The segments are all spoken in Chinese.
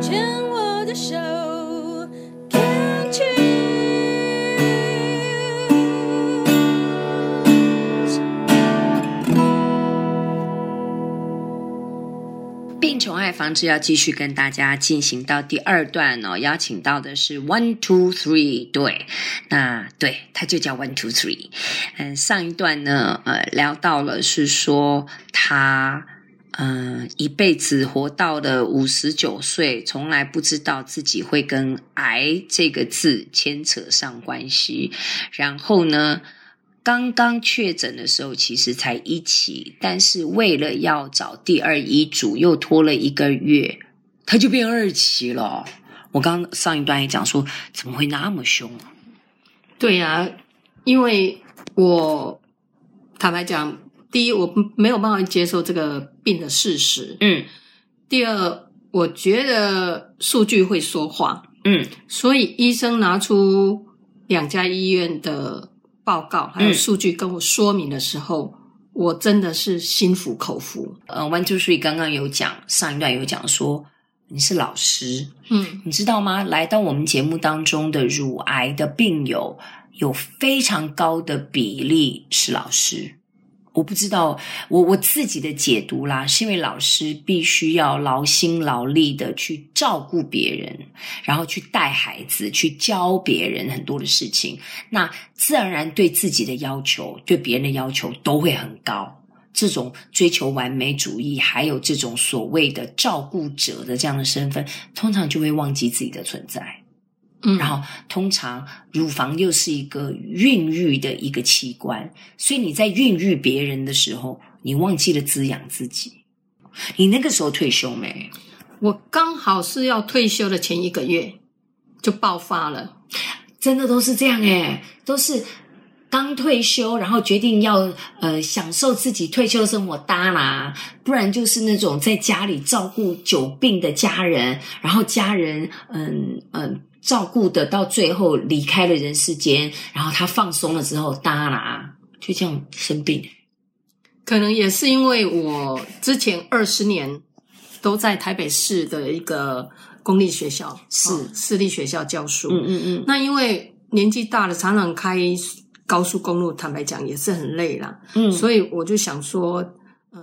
牵我的手，Can't you？病虫害防治要继续跟大家进行到第二段哦，邀请到的是 One Two Three，对，那对，它就叫 One Two Three。嗯，上一段呢，呃，聊到了是说他，嗯、一辈子活到了五十九岁，从来不知道自己会跟癌这个字牵扯上关系，然后呢，刚刚确诊的时候，其实才一期，但是为了要找第二医嘱，又拖了一个月，他就变二期了。我刚上一段也讲说，怎么会那么凶啊？对呀、因为我坦白讲，第一，我没有办法接受这个病的事实，嗯。第二，我觉得数据会说话，嗯。所以医生拿出两家医院的。报告还有数据跟我说明的时候，嗯、我真的是心服口服。呃，One Two Three 刚刚有讲，上一段有讲说你是老师，嗯，你知道吗？来到我们节目当中的乳癌的病友，有非常高的比例是老师。我不知道，我我自己的解读啦，是因为老师必须要劳心劳力的去照顾别人，然后去带孩子，去教别人很多的事情，那自然而然对自己的要求，对别人的要求都会很高。这种追求完美主义，还有这种所谓的照顾者的这样的身份，通常就会忘记自己的存在。嗯，然后通常乳房又是一个孕育的一个器官，所以你在孕育别人的时候，你忘记了滋养自己。你那个时候退休没？我刚好是要退休的前一个月就爆发了，真的都是这样诶，都是刚退休，然后决定要呃享受自己退休生活，当啦，不然就是那种在家里照顾久病的家人，然后家人嗯嗯。嗯照顾的到最后离开了人世间，然后他放松了之后，当啦就这样生病。可能也是因为我之前二十年都在台北市的一个公立学校，是、哦、私立学校教书。嗯嗯嗯。那因为年纪大了，常常开高速公路，坦白讲也是很累啦。嗯。所以我就想说，嗯、呃，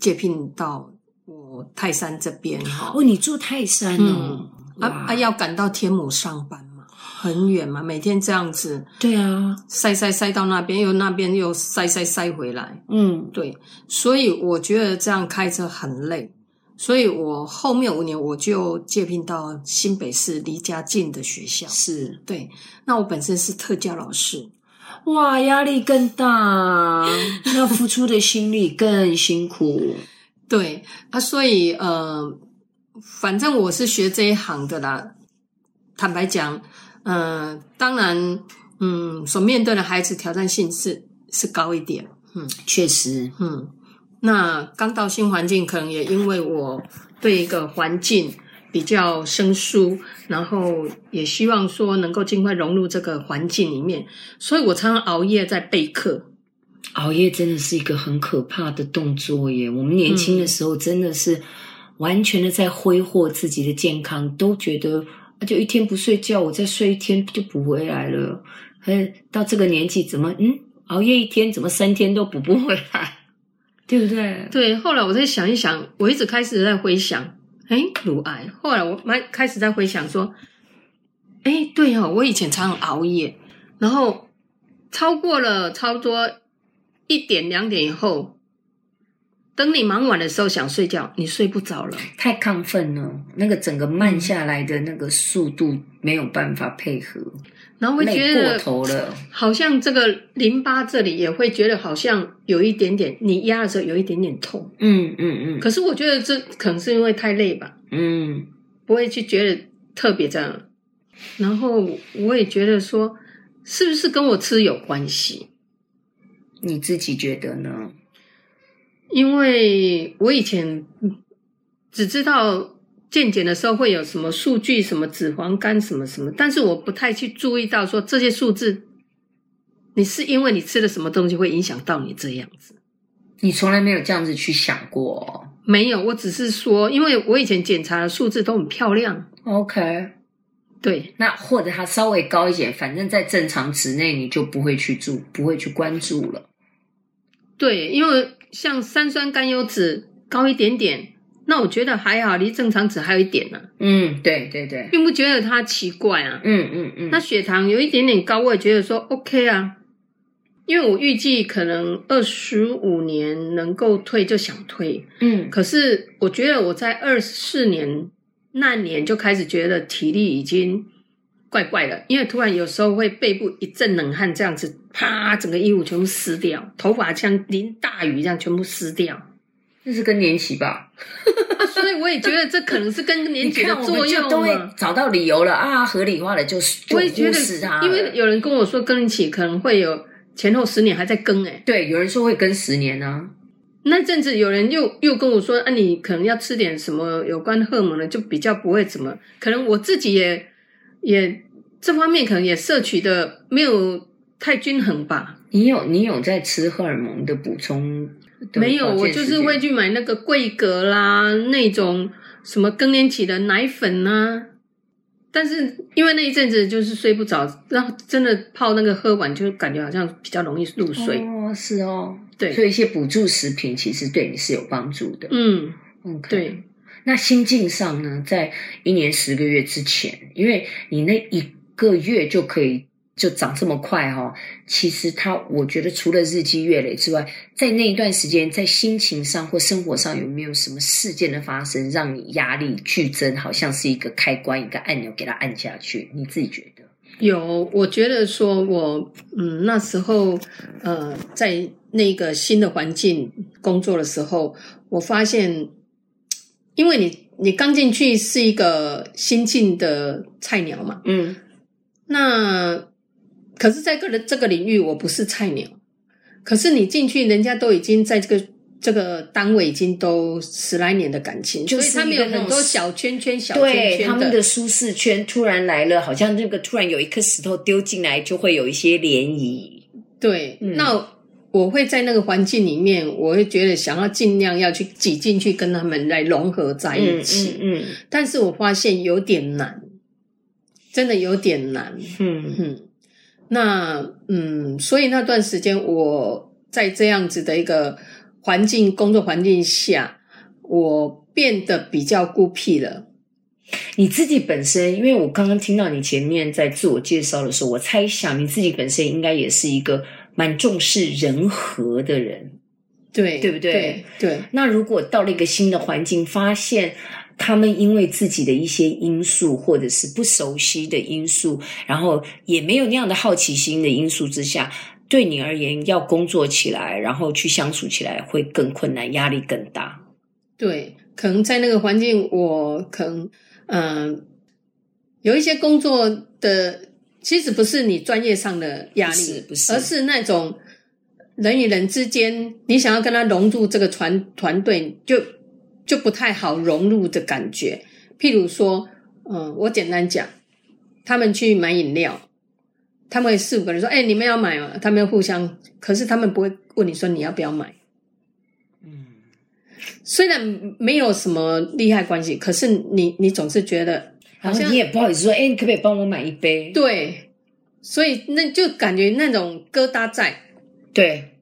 借聘到我泰山这边哈。哦，你住泰山哦。嗯啊啊！要赶到天母上班嘛，很远嘛，每天这样子。对啊，塞塞塞到那边，又那边又塞塞塞回来。嗯，对，所以我觉得这样开车很累，所以我后面五年我就借聘到新北市离家近的学校。是，对。那我本身是特教老师，哇，压力更大，要付出的心力更辛苦。对啊，所以呃。反正我是学这一行的啦。坦白讲，嗯、呃，当然，嗯，所面对的孩子挑战性是是高一点。嗯，确实，嗯，那刚到新环境，可能也因为我对一个环境比较生疏，然后也希望说能够尽快融入这个环境里面，所以我常常熬夜在备课。熬夜真的是一个很可怕的动作耶。我们年轻的时候真的是。完全的在挥霍自己的健康，都觉得啊，就一天不睡觉，我再睡一天就补回来了。嘿，到这个年纪，怎么嗯，熬夜一天，怎么三天都补不回来，对不对？对。后来我在想一想，我一直开始在回想，哎，乳癌。后来我蛮开始在回想说，哎，对哦，我以前常常熬夜，然后超过了差不多一点两点以后。等你忙完的时候想睡觉，你睡不着了，太亢奋了，那个整个慢下来的那个速度没有办法配合，然后会觉得过头了，好像这个淋巴这里也会觉得好像有一点点，你压的时候有一点点痛，嗯嗯嗯。可是我觉得这可能是因为太累吧，嗯，不会去觉得特别这样。然后我也觉得说，是不是跟我吃有关系？你自己觉得呢？因为我以前只知道健检的时候会有什么数据，什么脂肪肝，什么什么，但是我不太去注意到说这些数字，你是因为你吃了什么东西会影响到你这样子？你从来没有这样子去想过？没有，我只是说，因为我以前检查的数字都很漂亮。OK，对，那或者它稍微高一点，反正在正常值内，你就不会去注，不会去关注了。对，因为像三酸甘油脂高一点点，那我觉得还好，离正常值还有一点呢、啊。嗯，对对对，并不觉得它奇怪啊。嗯嗯嗯。那血糖有一点点高，我也觉得说 OK 啊。因为我预计可能二十五年能够退就想退，嗯，可是我觉得我在二十四年那年就开始觉得体力已经怪怪的，因为突然有时候会背部一阵冷汗，这样子啪，整个衣服全部湿掉，头发像淋大雨这样全部湿掉，那是更年期吧？所以我也觉得这可能是更年期的作用嘛。都会找到理由了啊，合理化了就就忽视它，因为有人跟我说更年期可能会有。前后十年还在更诶、欸、对，有人说会更十年呢、啊。那阵子有人又又跟我说，啊，你可能要吃点什么有关荷尔蒙的，就比较不会怎么。可能我自己也也这方面可能也摄取的没有太均衡吧。你有你有在吃荷尔蒙的补充的？没有，我就是会去买那个桂格啦，那种什么更年期的奶粉啊。但是因为那一阵子就是睡不着，然后真的泡那个喝完就感觉好像比较容易入睡。哦，是哦，对，所以一些补助食品其实对你是有帮助的。嗯，OK。对，那心境上呢，在一年十个月之前，因为你那一个月就可以。就长这么快哈、哦，其实它我觉得除了日积月累之外，在那一段时间，在心情上或生活上有没有什么事件的发生，让你压力剧增，好像是一个开关，一个按钮，给它按下去？你自己觉得？有，我觉得说我嗯那时候呃在那个新的环境工作的时候，我发现，因为你你刚进去是一个新进的菜鸟嘛，嗯，那。可是，在个人这个领域，我不是菜鸟。可是你进去，人家都已经在这个这个单位已经都十来年的感情，就是他们有很多小圈圈、小圈圈，对他们的舒适圈突然来了，好像那个突然有一颗石头丢进来，就会有一些涟漪。对，嗯、那我会在那个环境里面，我会觉得想要尽量要去挤进去，跟他们来融合在一起。嗯，嗯，嗯，但是我发现有点难，真的有点难。嗯嗯。那嗯，所以那段时间我在这样子的一个环境工作环境下，我变得比较孤僻了。你自己本身，因为我刚刚听到你前面在自我介绍的时候，我猜想你自己本身应该也是一个蛮重视人和的人，对对不对？对。对。那如果到了一个新的环境，发现。他们因为自己的一些因素，或者是不熟悉的因素，然后也没有那样的好奇心的因素之下，对你而言要工作起来，然后去相处起来会更困难，压力更大。对，可能在那个环境，我可能嗯、呃，有一些工作的，其实不是你专业上的压力，不是，不是，而是那种人与人之间，你想要跟他融入这个团团队，就。就不太好融入的感觉。譬如说，嗯，我简单讲，他们去买饮料，他们会四五个人说：“哎，你们要买吗？”他们要互相，可是他们不会问你说你要不要买。嗯，虽然没有什么利害关系，可是你你总是觉得好像你也不好意思说：“哎，你可不可以帮我买一杯？”对，所以那就感觉那种疙瘩在。对。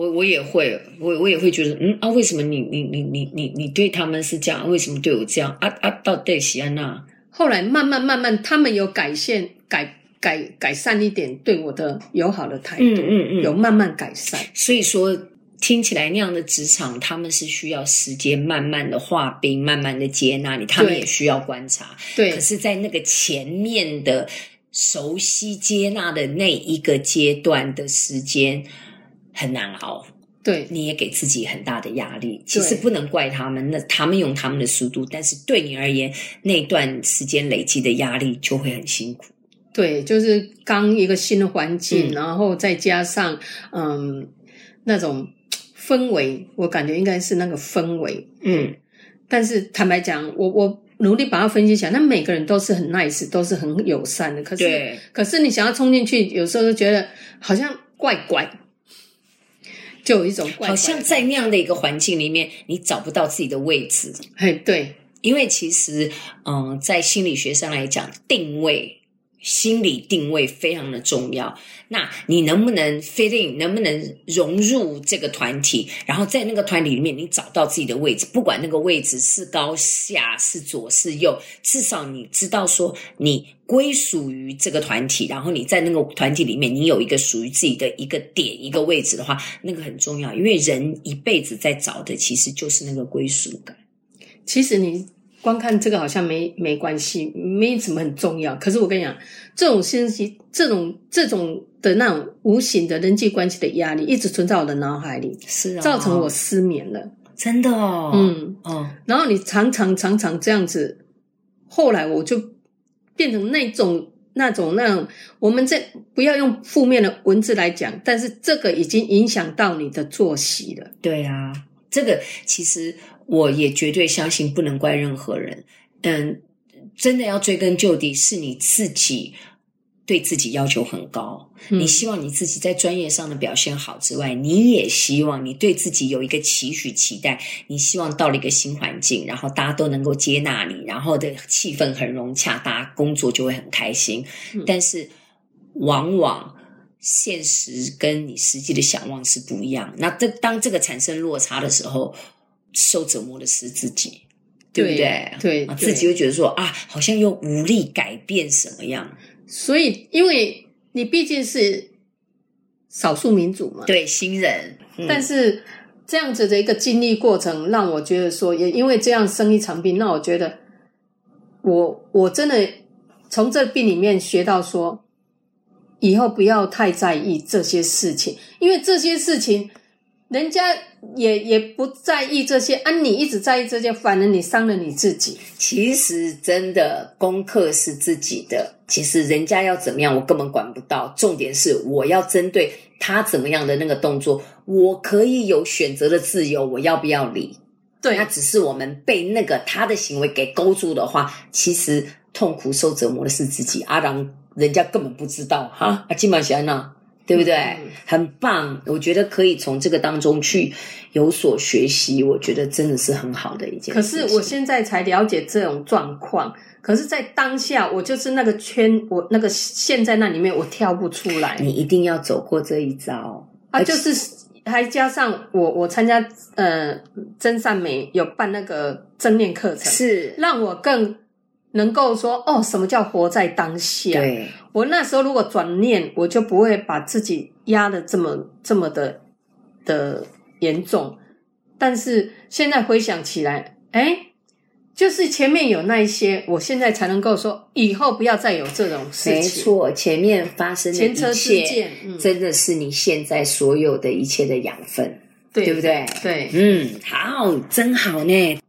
我我也会，我我也会觉得，嗯啊，为什么你你你你你你对他们是这样，为什么对我这样？啊啊，到底是安娜？后来慢慢慢慢，他们有改善，改改改善一点对我的友好的态度，嗯嗯嗯，有慢慢改善。所以说，听起来那样的职场，他们是需要时间慢慢的化冰，慢慢的接纳你，他们也需要观察。对，可是，在那个前面的熟悉接纳的那一个阶段的时间。很难熬，对，你也给自己很大的压力。其实不能怪他们，那他们用他们的速度，但是对你而言，那段时间累积的压力就会很辛苦。对，就是刚一个新的环境，嗯、然后再加上嗯那种氛围，我感觉应该是那个氛围。嗯，但是坦白讲，我我努力把它分析起来，那每个人都是很 nice，都是很友善的。可是，可是你想要冲进去，有时候就觉得好像怪怪。就有一种怪怪，好像在那样的一个环境里面，你找不到自己的位置。嘿，对，因为其实，嗯，在心理学上来讲，定位。心理定位非常的重要。那你能不能 fitting，能不能融入这个团体？然后在那个团体里面，你找到自己的位置，不管那个位置是高下，是左是右，至少你知道说你归属于这个团体。然后你在那个团体里面，你有一个属于自己的一个点、一个位置的话，那个很重要。因为人一辈子在找的，其实就是那个归属感。其实你。光看这个好像没没关系，没什么很重要。可是我跟你讲，这种信息，这种这种的那种无形的人际关系的压力，一直存在我的脑海里，是啊，造成我失眠了。真的哦，嗯哦。然后你常常常常这样子，后来我就变成那种那种那种，我们这不要用负面的文字来讲，但是这个已经影响到你的作息了。对啊，这个其实。我也绝对相信，不能怪任何人。嗯，真的要追根究底，是你自己对自己要求很高。嗯。你希望你自己在专业上的表现好之外，你也希望你对自己有一个期许、期待。你希望到了一个新环境，然后大家都能够接纳你，然后的气氛很融洽，大家工作就会很开心。嗯。但是，往往现实跟你实际的想望是不一样。那这当这个产生落差的时候，受折磨的是自己，对不对？对，对，自己会觉得说啊，好像又无力改变什么样。所以，因为你毕竟是少数民族嘛，对，新人。嗯、但是这样子的一个经历过程，让我觉得说，也因为这样生一场病，那我觉得我我真的从这病里面学到说，以后不要太在意这些事情，因为这些事情。人家也也不在意这些，啊，你一直在意这些，反而你伤了你自己。其实真的功课是自己的，其实人家要怎么样，我根本管不到。重点是我要针对他怎么样的那个动作，我可以有选择的自由，我要不要理？对，那只是我们被那个他的行为给勾住的话，其实痛苦受折磨的是自己。阿郎，人家根本不知道哈，阿金马贤呢？对不对？很棒，我觉得可以从这个当中去有所学习。我觉得真的是很好的一件事。可是我现在才了解这种状况，可是，在当下，我就是那个圈，我那个陷在那里面，我跳不出来。你一定要走过这一招啊！就是还加上我，我参加呃真善美有办那个正念课程，是让我更。能够说哦，什么叫活在当下？对，我那时候如果转念，我就不会把自己压得这么这么的的严重。但是现在回想起来，诶，就是前面有那一些，我现在才能够说，以后不要再有这种事情。没错，前面发生的一切，前车之鉴，嗯，真的是你现在所有的一切的养分，对，对不对？对，嗯，好，真好呢。